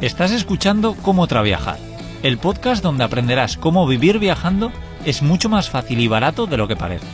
Estás escuchando Cómo Traviajar, el podcast donde aprenderás cómo vivir viajando es mucho más fácil y barato de lo que parece.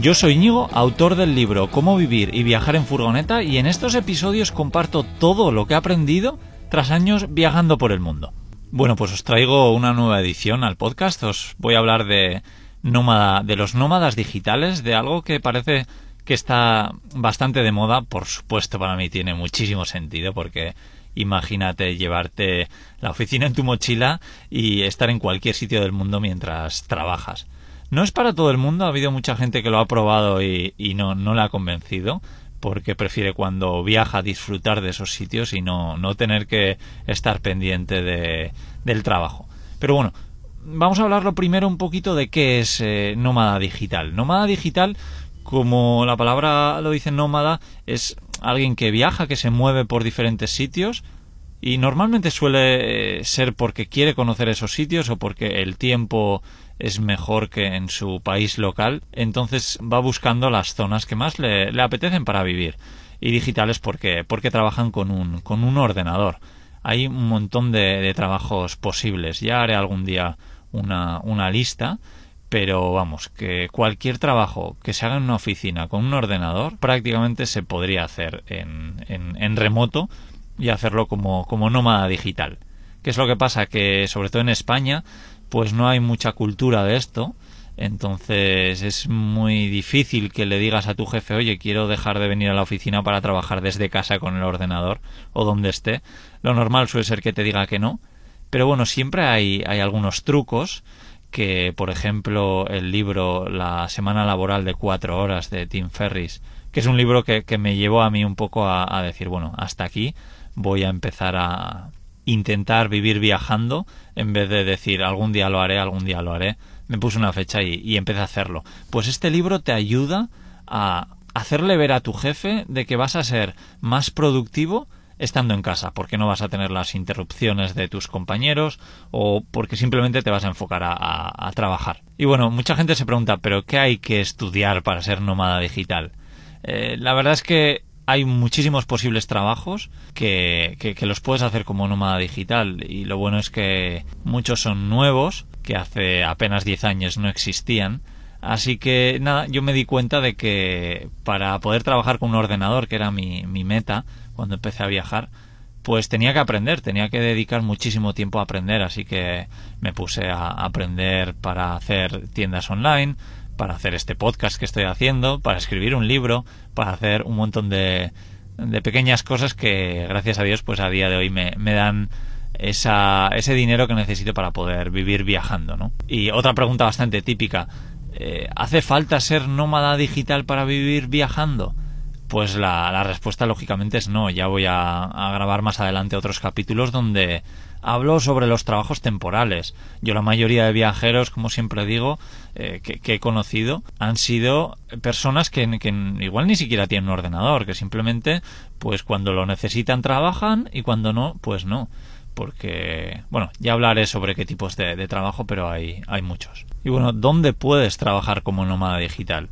Yo soy Íñigo, autor del libro Cómo vivir y viajar en furgoneta y en estos episodios comparto todo lo que he aprendido tras años viajando por el mundo. Bueno, pues os traigo una nueva edición al podcast. Os voy a hablar de nómada, de los nómadas digitales, de algo que parece que está bastante de moda, por supuesto para mí tiene muchísimo sentido porque imagínate llevarte la oficina en tu mochila y estar en cualquier sitio del mundo mientras trabajas. No es para todo el mundo, ha habido mucha gente que lo ha probado y, no, no le ha convencido porque prefiere cuando viaja disfrutar de esos sitios y no, no tener que estar pendiente de, del trabajo. Pero bueno, vamos a hablarlo primero un poquito de qué es eh, nómada digital. Nómada digital como la palabra lo dice nómada, es alguien que viaja, que se mueve por diferentes sitios y normalmente suele eh, ser porque quiere conocer esos sitios o porque el tiempo es mejor que en su país local, entonces va buscando las zonas que más le, apetecen para vivir. Y digitales porque, porque trabajan con un, con un ordenador. Hay un montón de, de trabajos posibles. Ya haré algún día una, una lista pero vamos, que cualquier trabajo que se haga en una oficina con un ordenador prácticamente se podría hacer en, en, remoto y hacerlo como, nómada digital. ¿Qué es lo que pasa? Que sobre todo en España pues no hay mucha cultura de esto, entonces es muy difícil que le digas a tu jefe, oye, quiero dejar de venir a la oficina para trabajar desde casa con el ordenador o donde esté. Lo normal suele ser que te diga que no, pero bueno, siempre hay algunos trucos que, por ejemplo, el libro La semana laboral de cuatro horas de Tim Ferris, que es un libro que, me llevó a mí un poco a, decir, bueno, hasta aquí voy a empezar a intentar vivir viajando en vez de decir algún día lo haré, algún día lo haré. Me puse una fecha y, y empecé a hacerlo. Pues este libro te ayuda a hacerle ver a tu jefe de que vas a ser más productivo estando en casa, porque no vas a tener las interrupciones de tus compañeros o porque simplemente te vas a enfocar a, trabajar. Y bueno, mucha gente se pregunta, ¿pero qué hay que estudiar para ser nómada digital? Eh, la verdad es que hay muchísimos posibles trabajos que, que, los puedes hacer como nómada digital y lo bueno es que muchos son nuevos, que hace apenas 10 años no existían. Así que nada, yo me di cuenta de que para poder trabajar con un ordenador, que era mi, mi meta, cuando empecé a viajar, pues tenía que aprender, tenía que dedicar muchísimo tiempo a aprender, así que me puse a aprender para hacer tiendas online, para hacer este podcast que estoy haciendo, para escribir un libro, para hacer un montón de, de pequeñas cosas que gracias a Dios pues a día de hoy me, me dan esa, ese dinero que necesito para poder vivir viajando, ¿no? Y otra pregunta bastante típica, eh, ¿hace falta ser nómada digital para vivir viajando? Pues la, respuesta lógicamente es no. Ya voy a, grabar más adelante otros capítulos donde hablo sobre los trabajos temporales. Yo la mayoría de viajeros, como siempre digo, eh, que, he conocido, han sido personas que, igual ni siquiera tienen un ordenador, que simplemente, pues cuando lo necesitan trabajan y cuando no, pues no. Porque, bueno, ya hablaré sobre qué tipos de, de trabajo, pero hay, hay muchos. Y bueno, ¿dónde puedes trabajar como nómada digital?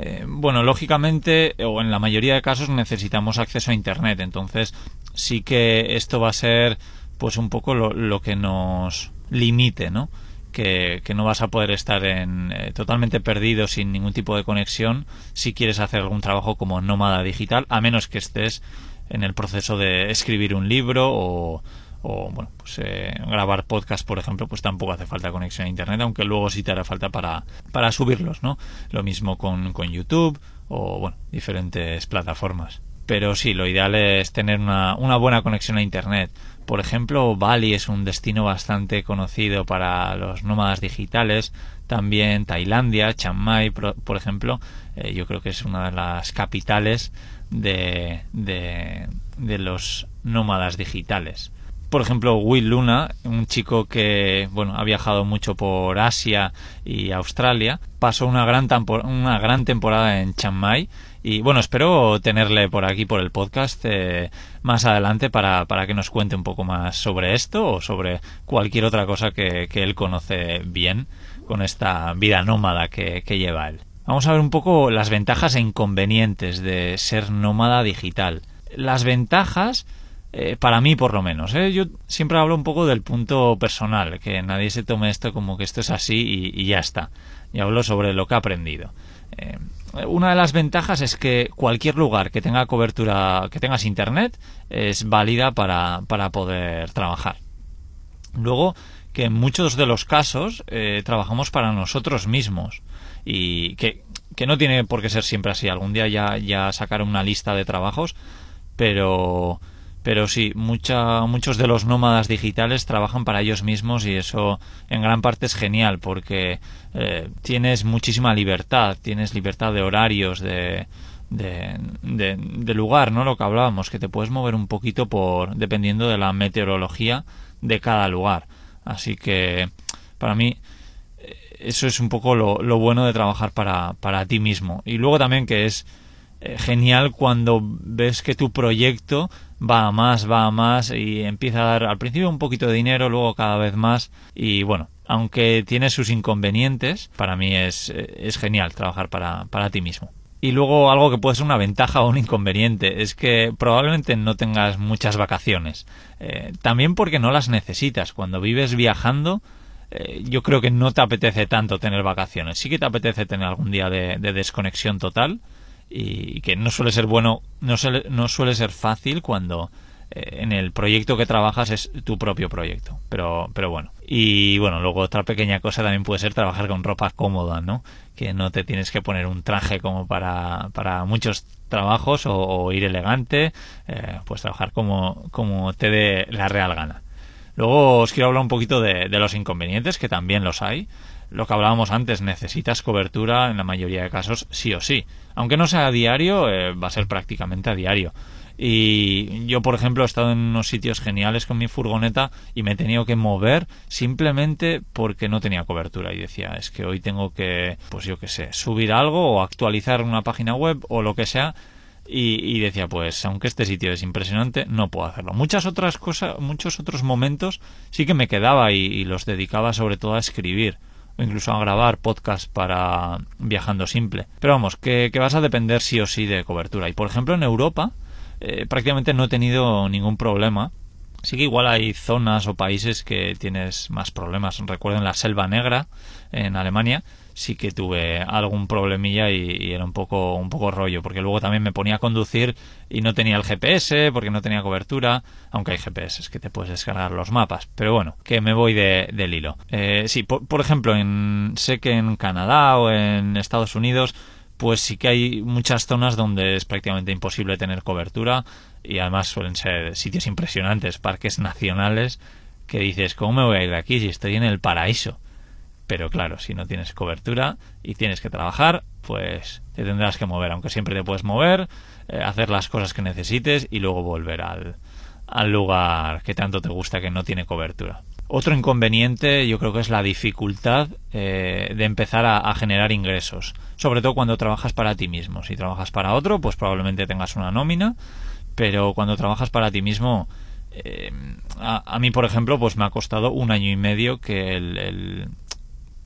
Eh, bueno, lógicamente, o en la mayoría de casos necesitamos acceso a Internet, entonces sí que esto va a ser pues un poco lo, que nos limite, ¿no? Que, no vas a poder estar en, eh, totalmente perdido sin ningún tipo de conexión si quieres hacer algún trabajo como nómada digital, a menos que estés en el proceso de escribir un libro o, o bueno, pues eh, grabar podcast, por ejemplo, pues tampoco hace falta conexión a internet, aunque luego sí te hará falta para, para subirlos, ¿no? Lo mismo con, con YouTube o bueno, diferentes plataformas. Pero sí, lo ideal es tener una, una buena conexión a internet. Por ejemplo, Bali es un destino bastante conocido para los nómadas digitales. También Tailandia, Chiang Mai, por, ejemplo, eh, yo creo que es una de las capitales de, de, de los nómadas digitales por ejemplo, Will Luna, un chico que bueno ha viajado mucho por Asia y Australia, pasó una gran, una gran temporada en Chiang Mai y bueno, espero tenerle por aquí por el podcast eh, más adelante para, para, que nos cuente un poco más sobre esto o sobre cualquier otra cosa que, que él conoce bien con esta vida nómada que, que lleva él. Vamos a ver un poco las ventajas e inconvenientes de ser nómada digital. Las ventajas, eh, para mí por lo menos, ¿eh? yo siempre hablo un poco del punto personal, que nadie se tome esto como que esto es así y, ya está. Y hablo sobre lo que he aprendido. Eh, una de las ventajas es que cualquier lugar que tenga cobertura, que tengas internet, es válida para, para poder trabajar. Luego, que en muchos de los casos trabajamos para nosotros mismos y que, no tiene por qué ser siempre así. Algún día ya, ya sacaré una lista de trabajos, pero, pero sí, mucha, muchos de los nómadas digitales trabajan para ellos mismos y eso en gran parte es genial porque eh, tienes muchísima libertad, tienes libertad de horarios, de, de, de, lugar, ¿no? Lo que hablábamos, que te puedes mover un poquito por dependiendo de la meteorología de cada lugar. Así que para mí eso es un poco lo, bueno de trabajar para, para, ti mismo. Y luego también que es eh, genial cuando ves que tu proyecto va a más, va a más y empieza a dar al principio un poquito de dinero, luego cada vez más y bueno, aunque tiene sus inconvenientes, para mí es, es genial trabajar para, para ti mismo. Y luego algo que puede ser una ventaja o un inconveniente es que probablemente no tengas muchas vacaciones. Eh, también porque no las necesitas. Cuando vives viajando, eh, yo creo que no te apetece tanto tener vacaciones. Sí que te apetece tener algún día de, desconexión total y que no suele ser bueno, no, no suele ser fácil cuando eh, en el proyecto que trabajas es tu propio proyecto. Pero, pero bueno. Y bueno, luego otra pequeña cosa también puede ser trabajar con ropa cómoda, ¿no? Que no te tienes que poner un traje como para, para muchos trabajos o, ir elegante, eh, pues trabajar como, como te dé la real gana. Luego os quiero hablar un poquito de, los inconvenientes, que también los hay. Lo que hablábamos antes, necesitas cobertura en la mayoría de casos sí o sí. Aunque no sea a diario, eh, va a ser prácticamente a diario. Y yo, por ejemplo, he estado en unos sitios geniales con mi furgoneta y me he tenido que mover simplemente porque no tenía cobertura. Y decía, es que hoy tengo que, pues yo qué sé, subir algo o actualizar una página web o lo que sea y, decía, pues aunque este sitio es impresionante, no puedo hacerlo. Muchas otras cosas, muchos otros momentos sí que me quedaba y, los dedicaba sobre todo a escribir incluso a grabar podcast para viajando simple. Pero vamos, que, vas a depender sí o sí de cobertura. Y por ejemplo en Europa eh, prácticamente no he tenido ningún problema. Sí que igual hay zonas o países que tienes más problemas. Recuerden la Selva Negra en Alemania sí que tuve algún problemilla y, era un poco un poco rollo porque luego también me ponía a conducir y no tenía el GPS porque no tenía cobertura aunque hay GPS es que te puedes descargar los mapas pero bueno que me voy de, del hilo. Eh, sí por, ejemplo en sé que en Canadá o en Estados Unidos pues sí que hay muchas zonas donde es prácticamente imposible tener cobertura y además suelen ser sitios impresionantes parques nacionales que dices cómo me voy a ir de aquí si estoy en el paraíso pero claro, si no tienes cobertura y tienes que trabajar, pues te tendrás que mover, aunque siempre te puedes mover, eh, hacer las cosas que necesites y luego volver al, al lugar que tanto te gusta que no tiene cobertura. Otro inconveniente yo creo que es la dificultad eh, de empezar a, generar ingresos, sobre todo cuando trabajas para ti mismo. Si trabajas para otro, pues probablemente tengas una nómina, pero cuando trabajas para ti mismo, eh, a, mí por ejemplo, pues me ha costado un año y medio que el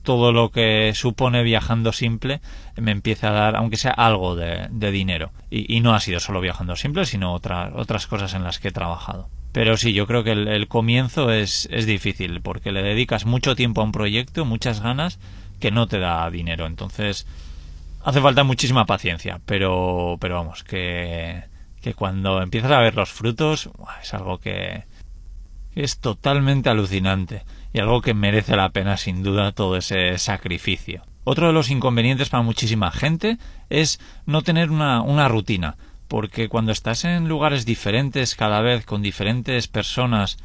todo lo que supone viajando simple me empieza a dar, aunque sea algo de, dinero. Y, no ha sido solo viajando simple, sino otras cosas en las que he trabajado. Pero sí, yo creo que el, comienzo es, es, difícil, porque le dedicas mucho tiempo a un proyecto, muchas ganas, que no te da dinero. Entonces, hace falta muchísima paciencia, pero, pero vamos, que, que cuando empiezas a ver los frutos, es algo que es totalmente alucinante y algo que merece la pena sin duda todo ese sacrificio. Otro de los inconvenientes para muchísima gente es no tener una, una rutina, porque cuando estás en lugares diferentes cada vez con diferentes personas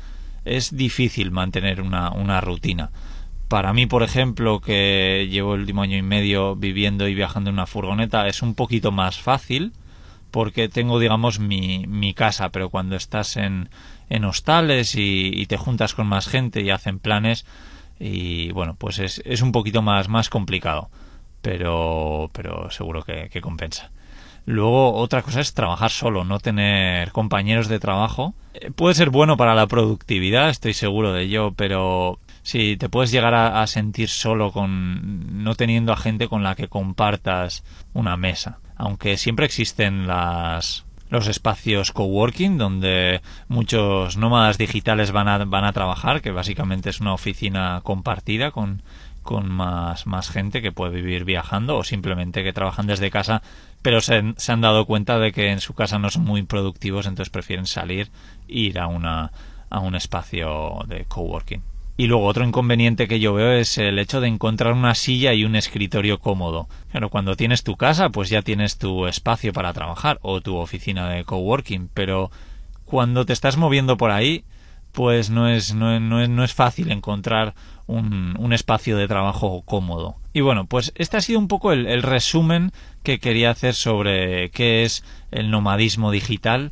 es difícil mantener una, una rutina. Para mí, por ejemplo, que llevo el último año y medio viviendo y viajando en una furgoneta, es un poquito más fácil porque tengo, digamos, mi, mi casa, pero cuando estás en, en hostales y, te juntas con más gente y hacen planes y bueno, pues es, es un poquito más, más complicado, pero, pero seguro que, compensa. Luego, otra cosa es trabajar solo, no tener compañeros de trabajo. Eh, puede ser bueno para la productividad, estoy seguro de ello, pero si te puedes llegar a, sentir solo con no teniendo a gente con la que compartas una mesa. Aunque siempre existen las los espacios coworking donde muchos nómadas digitales van a, van a trabajar, que básicamente es una oficina compartida con, con más, más gente que puede vivir viajando o simplemente que trabajan desde casa, pero se, se han dado cuenta de que en su casa no son muy productivos, entonces prefieren salir e ir a, una, a un espacio de coworking. Y luego otro inconveniente que yo veo es el hecho de encontrar una silla y un escritorio cómodo. Pero cuando tienes tu casa, pues ya tienes tu espacio para trabajar o tu oficina de coworking. Pero cuando te estás moviendo por ahí, pues no es, no, no es, no es fácil encontrar un, un, espacio de trabajo cómodo. Y bueno, pues este ha sido un poco el, el resumen que quería hacer sobre qué es el nomadismo digital.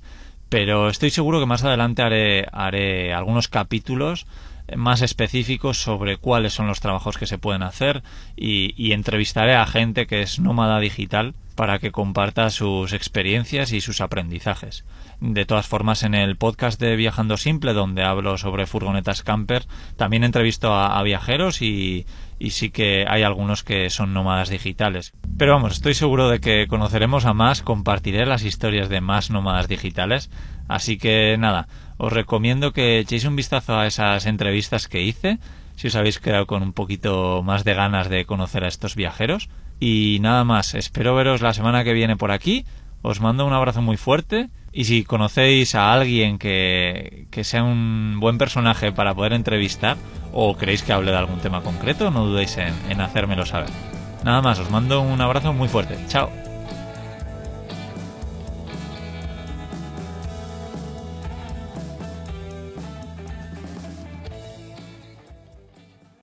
Pero estoy seguro que más adelante haré, haré algunos capítulos más específicos sobre cuáles son los trabajos que se pueden hacer y, entrevistaré a gente que es nómada digital para que comparta sus experiencias y sus aprendizajes. De todas formas, en el podcast de Viajando Simple, donde hablo sobre furgonetas camper, también entrevisto a, viajeros y, y sí que hay algunos que son nómadas digitales. Pero vamos, estoy seguro de que conoceremos a más, compartiré las historias de más nómadas digitales. Así que nada, os recomiendo que echéis un vistazo a esas entrevistas que hice, si os habéis quedado con un poquito más de ganas de conocer a estos viajeros. Y nada más, espero veros la semana que viene por aquí. Os mando un abrazo muy fuerte y si conocéis a alguien que, que, sea un buen personaje para poder entrevistar o queréis que hable de algún tema concreto, no dudéis en, en hacérmelo saber. Nada más, os mando un abrazo muy fuerte. Chao.